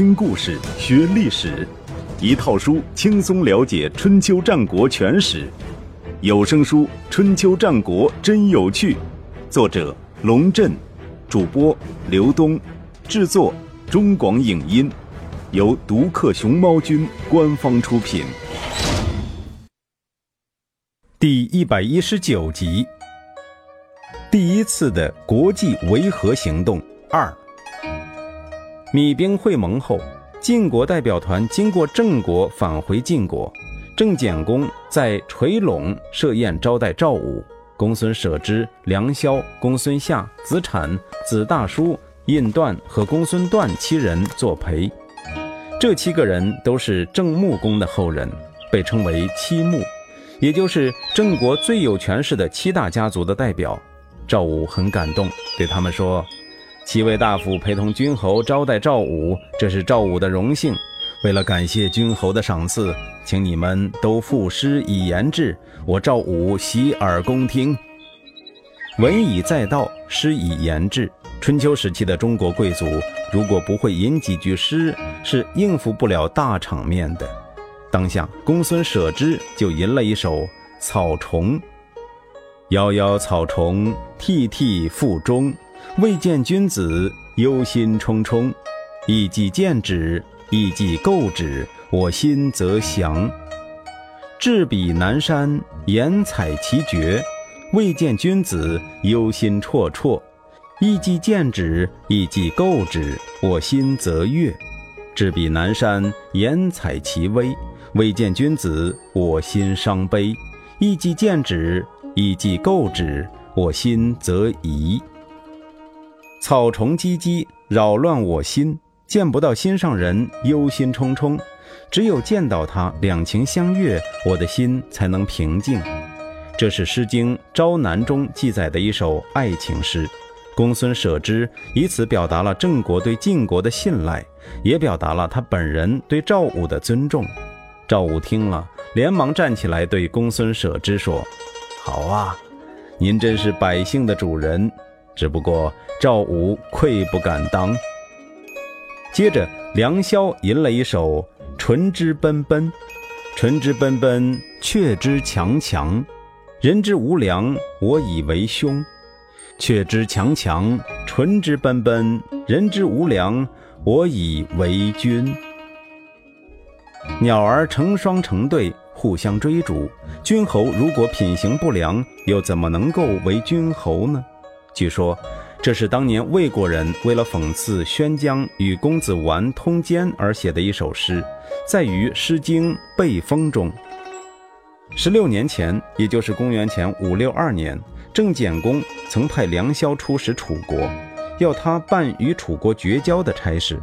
听故事学历史，一套书轻松了解春秋战国全史。有声书《春秋战国真有趣》，作者龙震，主播刘东，制作中广影音，由独克熊猫君官方出品。第一百一十九集，第一次的国际维和行动二。米兵会盟后，晋国代表团经过郑国返回晋国。郑简公在垂陇设宴招待赵武、公孙舍之、梁萧、公孙夏、子产、子大叔、印段和公孙段七人作陪。这七个人都是郑穆公的后人，被称为七穆，也就是郑国最有权势的七大家族的代表。赵武很感动，对他们说。七位大夫陪同君侯招待赵武，这是赵武的荣幸。为了感谢君侯的赏赐，请你们都赋诗以言志，我赵武洗耳恭听。文以载道，诗以言志。春秋时期的中国贵族，如果不会吟几句诗，是应付不了大场面的。当下，公孙舍之就吟了一首《草虫》：“夭夭草虫，涕涕腹中。”未见君子，忧心忡忡；亦既见止，亦既构止，我心则降。至彼南山，言采其绝。未见君子，忧心忡忡；亦既见止，亦既构止，我心则悦。至彼南山，言采其微。未见君子，我心伤悲；亦既见止，亦既构止，我心则疑。草虫唧唧，扰乱我心。见不到心上人，忧心忡忡；只有见到他，两情相悦，我的心才能平静。这是《诗经·朝南》中记载的一首爱情诗。公孙舍之以此表达了郑国对晋国的信赖，也表达了他本人对赵武的尊重。赵武听了，连忙站起来对公孙舍之说：“好啊，您真是百姓的主人。”只不过赵武愧不敢当。接着，梁萧吟了一首《唇之奔奔》：“唇之奔奔，却之强强，人之无良，我以为凶。却之强强，唇之奔奔，人之无良，我以为君。”鸟儿成双成对，互相追逐。君侯如果品行不良，又怎么能够为君侯呢？据说，这是当年魏国人为了讽刺宣姜与公子完通奸而写的一首诗，在于《诗经·背风》中。十六年前，也就是公元前五六二年，郑简公曾派梁萧出使楚国，要他办与楚国绝交的差事，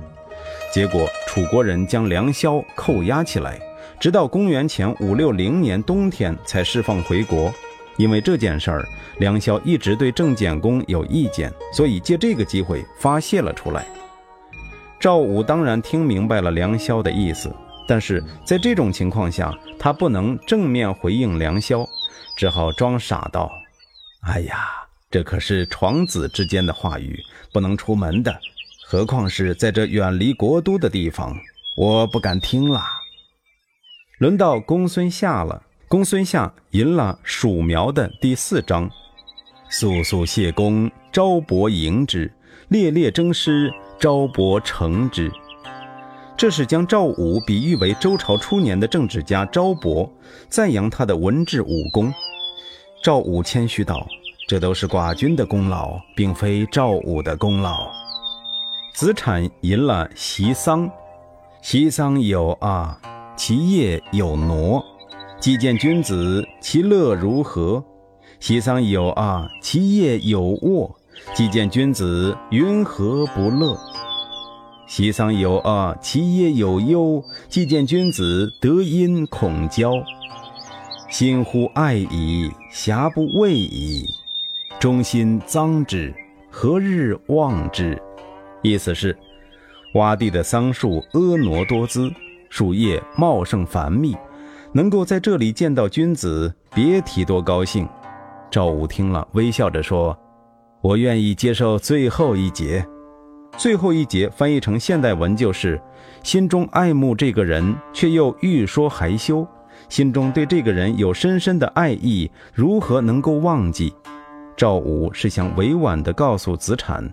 结果楚国人将梁萧扣押起来，直到公元前五六零年冬天才释放回国。因为这件事儿，梁萧一直对郑简公有意见，所以借这个机会发泄了出来。赵武当然听明白了梁萧的意思，但是在这种情况下，他不能正面回应梁萧，只好装傻道：“哎呀，这可是床子之间的话语，不能出门的，何况是在这远离国都的地方，我不敢听了。”轮到公孙夏了。公孙夏吟了《蜀苗》的第四章：“肃肃谢公，昭伯迎之；烈烈征师，昭伯成之。”这是将赵武比喻为周朝初年的政治家昭伯，赞扬他的文治武功。赵武谦虚道：“这都是寡君的功劳，并非赵武的功劳。”子产吟了《席桑》：“席桑有啊，其叶有挪。”既见君子，其乐如何？席桑有啊，其叶有沃。既见君子，云何不乐？席桑有啊，其叶有忧。既见君子，德音恐交。心乎爱矣，遐不畏矣。中心脏之，何日忘之？意思是，洼地的桑树婀娜多姿，树叶茂盛繁密。能够在这里见到君子，别提多高兴。赵武听了，微笑着说：“我愿意接受最后一节。”最后一节翻译成现代文就是：“心中爱慕这个人，却又欲说还休；心中对这个人有深深的爱意，如何能够忘记？”赵武是想委婉地告诉子产：“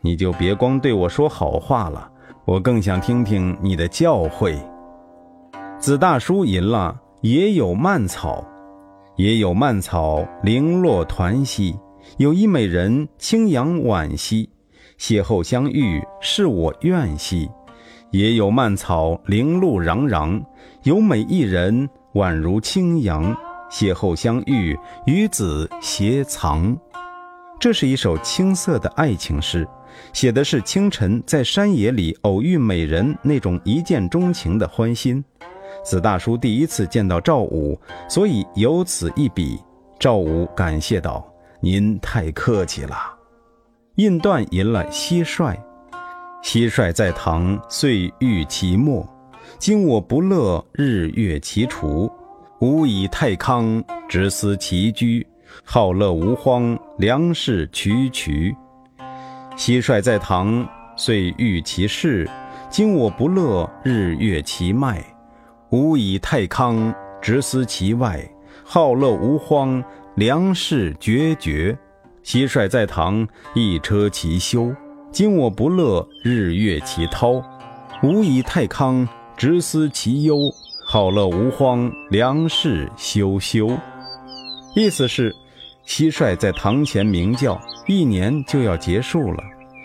你就别光对我说好话了，我更想听听你的教诲。”子大叔吟了：“也有蔓草，也有蔓草零落团兮；有一美人轻扬婉兮。”邂逅相遇，是我愿兮；也有蔓草零露攘攘，有美一人宛如清扬。邂逅相遇，与子偕藏。这是一首青涩的爱情诗，写的是清晨在山野里偶遇美人那种一见钟情的欢心。子大叔第一次见到赵武，所以有此一笔。赵武感谢道：“您太客气了。”印段吟了蟋蟀，蟋蟀在堂，岁欲其末。今我不乐，日月其除。吾以太康，直思其居。好乐无荒，粮食渠渠。蟋蟀在堂，岁欲其事。今我不乐，日月其迈。吾以太康，直思其外。好乐无荒，良事决绝。蟋蟀在堂，一车其修。今我不乐，日月其涛。吾以太康，直思其忧。好乐无荒，良事修修。意思是，蟋蟀在堂前鸣叫，一年就要结束了。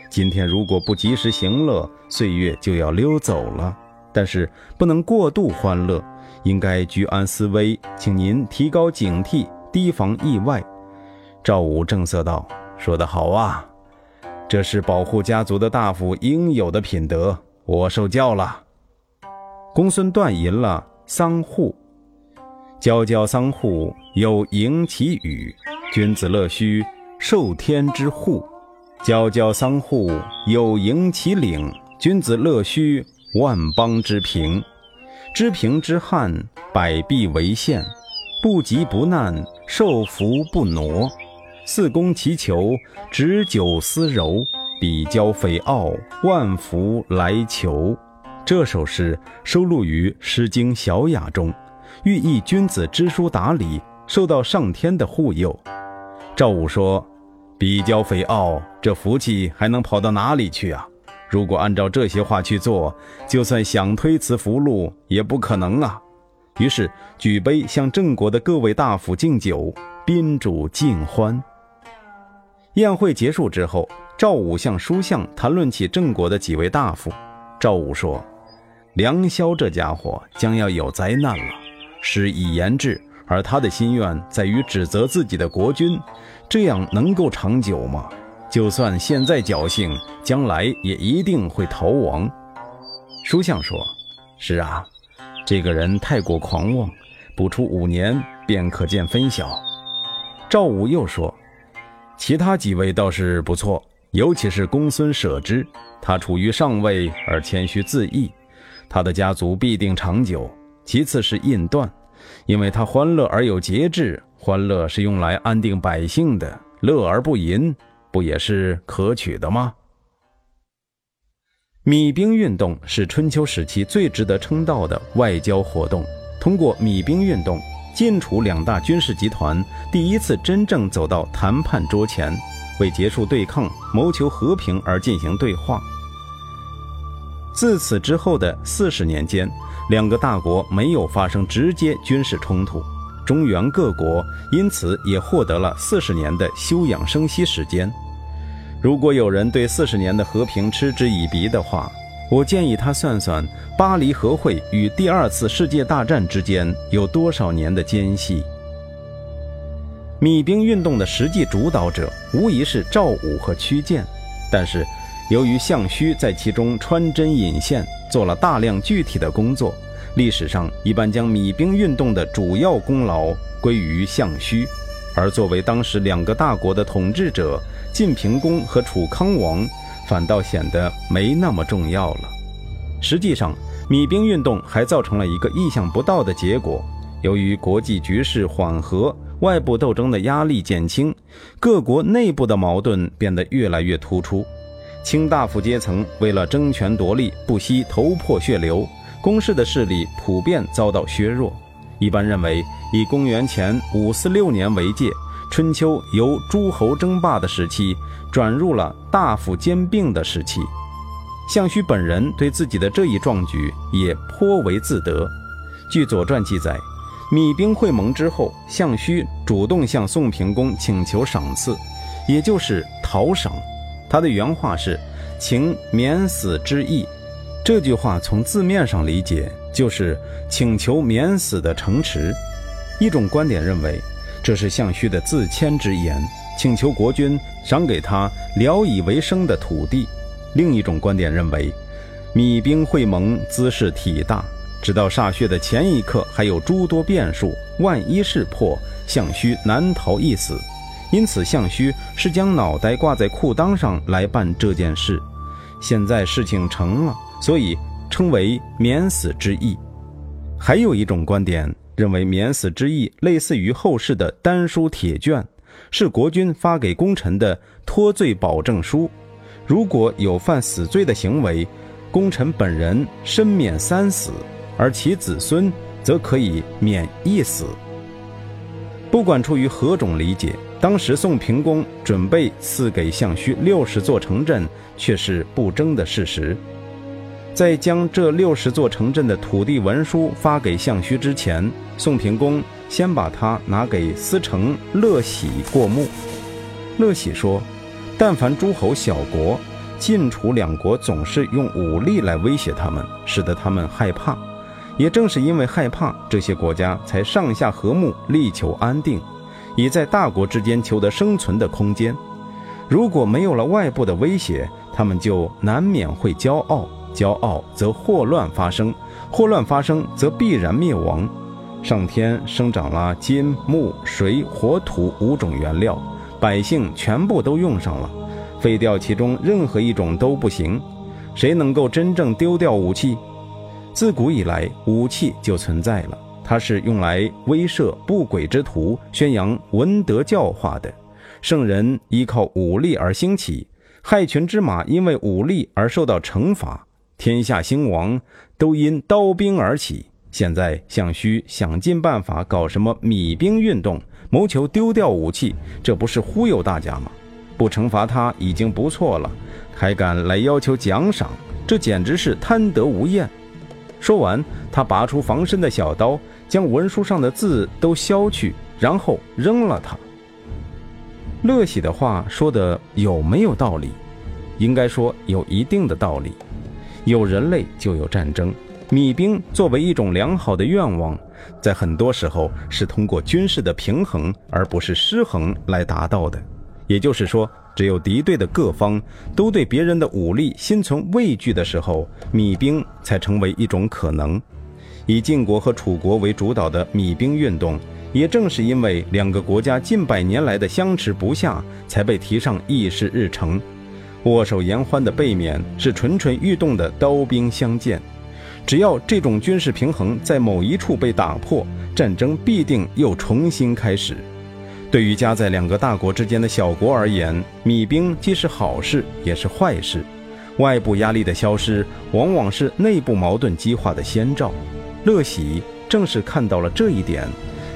今天如果不及时行乐，岁月就要溜走了。但是不能过度欢乐，应该居安思危，请您提高警惕，提防意外。赵武正色道：“说得好啊，这是保护家族的大夫应有的品德，我受教了。”公孙段吟了桑户：“皎皎桑户，有迎其羽。君子乐须受天之护。皎皎桑户，有迎其领。君子乐须万邦之平。知平之汉，百弊为限。不急不难，受福不挪。”四公祈求，执酒思柔，比交匪傲，万福来求。这首诗收录于《诗经·小雅》中，寓意君子知书达理，受到上天的护佑。赵武说：“比交匪傲，这福气还能跑到哪里去啊？如果按照这些话去做，就算想推辞福禄，也不可能啊。”于是举杯向郑国的各位大夫敬酒，宾主尽欢。宴会结束之后，赵武向书相谈论起郑国的几位大夫。赵武说：“梁萧这家伙将要有灾难了，事已言至，而他的心愿在于指责自己的国君，这样能够长久吗？就算现在侥幸，将来也一定会逃亡。”书相说：“是啊，这个人太过狂妄，不出五年便可见分晓。”赵武又说。其他几位倒是不错，尤其是公孙舍之，他处于上位而谦虚自意，他的家族必定长久。其次是印段，因为他欢乐而有节制，欢乐是用来安定百姓的，乐而不淫，不也是可取的吗？米兵运动是春秋时期最值得称道的外交活动，通过米兵运动。晋楚两大军事集团第一次真正走到谈判桌前，为结束对抗、谋求和平而进行对话。自此之后的四十年间，两个大国没有发生直接军事冲突，中原各国因此也获得了四十年的休养生息时间。如果有人对四十年的和平嗤之以鼻的话，我建议他算算巴黎和会与第二次世界大战之间有多少年的间隙。米兵运动的实际主导者无疑是赵武和屈建，但是由于项须在其中穿针引线，做了大量具体的工作，历史上一般将米兵运动的主要功劳归于项须，而作为当时两个大国的统治者，晋平公和楚康王。反倒显得没那么重要了。实际上，米兵运动还造成了一个意想不到的结果：由于国际局势缓和，外部斗争的压力减轻，各国内部的矛盾变得越来越突出。卿大夫阶层为了争权夺利，不惜头破血流，宫室的势力普遍遭到削弱。一般认为，以公元前五四六年为界，春秋由诸侯争霸的时期转入了大夫兼并的时期。项须本人对自己的这一壮举也颇为自得。据《左传》记载，米兵会盟之后，项须主动向宋平公请求赏赐，也就是讨赏。他的原话是“请免死之意”。这句话从字面上理解，就是请求免死的城池。一种观点认为，这是项须的自谦之言，请求国君赏给他聊以为生的土地。另一种观点认为，米兵会盟姿势体大，直到歃血的前一刻还有诸多变数，万一是破，项须难逃一死。因此，项须是将脑袋挂在裤裆上来办这件事。现在事情成了，所以称为免死之意。还有一种观点认为，免死之意类似于后世的丹书铁卷，是国君发给功臣的脱罪保证书。如果有犯死罪的行为，功臣本人身免三死，而其子孙则可以免一死。不管出于何种理解，当时宋平公准备赐给项须六十座城镇，却是不争的事实。在将这六十座城镇的土地文书发给项须之前，宋平公先把它拿给司城乐喜过目。乐喜说。但凡诸侯小国，晋楚两国总是用武力来威胁他们，使得他们害怕。也正是因为害怕，这些国家才上下和睦，力求安定，以在大国之间求得生存的空间。如果没有了外部的威胁，他们就难免会骄傲，骄傲则祸乱发生，祸乱发生则必然灭亡。上天生长了金木水火土五种原料。百姓全部都用上了，废掉其中任何一种都不行。谁能够真正丢掉武器？自古以来，武器就存在了，它是用来威慑不轨之徒、宣扬文德教化的。圣人依靠武力而兴起，害群之马因为武力而受到惩罚，天下兴亡都因刀兵而起。现在项须想尽办法搞什么米兵运动。谋求丢掉武器，这不是忽悠大家吗？不惩罚他已经不错了，还敢来要求奖赏，这简直是贪得无厌。说完，他拔出防身的小刀，将文书上的字都削去，然后扔了它。乐喜的话说的有没有道理？应该说有一定的道理。有人类就有战争，米兵作为一种良好的愿望。在很多时候是通过军事的平衡，而不是失衡来达到的。也就是说，只有敌对的各方都对别人的武力心存畏惧的时候，米兵才成为一种可能。以晋国和楚国为主导的米兵运动，也正是因为两个国家近百年来的相持不下，才被提上议事日程。握手言欢的背面是蠢蠢欲动的刀兵相见。只要这种军事平衡在某一处被打破，战争必定又重新开始。对于夹在两个大国之间的小国而言，米兵既是好事也是坏事。外部压力的消失，往往是内部矛盾激化的先兆。乐喜正是看到了这一点，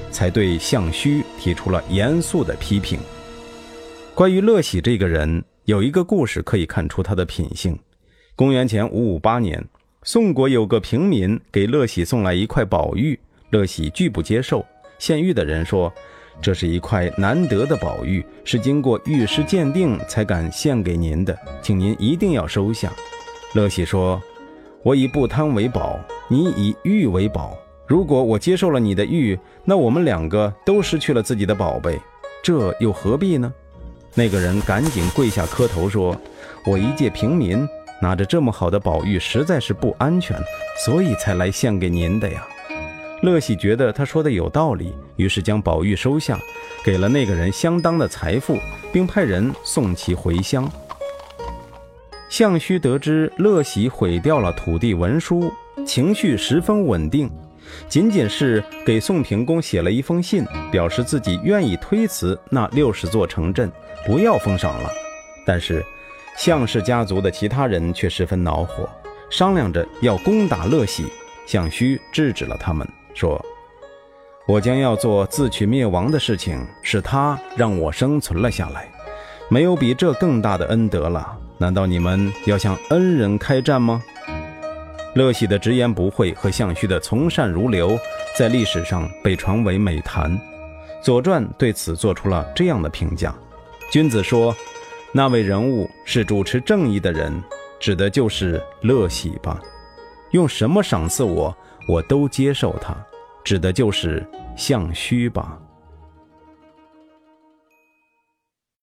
才对项须提出了严肃的批评。关于乐喜这个人，有一个故事可以看出他的品性。公元前五五八年。宋国有个平民给乐喜送来一块宝玉，乐喜拒不接受。献玉的人说：“这是一块难得的宝玉，是经过玉师鉴定才敢献给您的，请您一定要收下。”乐喜说：“我以不贪为宝，你以玉为宝。如果我接受了你的玉，那我们两个都失去了自己的宝贝，这又何必呢？”那个人赶紧跪下磕头说：“我一介平民。”拿着这么好的宝玉实在是不安全，所以才来献给您的呀。乐喜觉得他说的有道理，于是将宝玉收下，给了那个人相当的财富，并派人送其回乡。项须得知乐喜毁掉了土地文书，情绪十分稳定，仅仅是给宋平公写了一封信，表示自己愿意推辞那六十座城镇，不要封赏了。但是。项氏家族的其他人却十分恼火，商量着要攻打乐喜。项须制止了他们，说：“我将要做自取灭亡的事情，是他让我生存了下来，没有比这更大的恩德了。难道你们要向恩人开战吗？”乐喜的直言不讳和项须的从善如流，在历史上被传为美谈。《左传》对此做出了这样的评价：君子说，那位人物是主持正义的人，指的就是乐喜吧。用什么赏赐我，我都接受他，指的就是项须吧。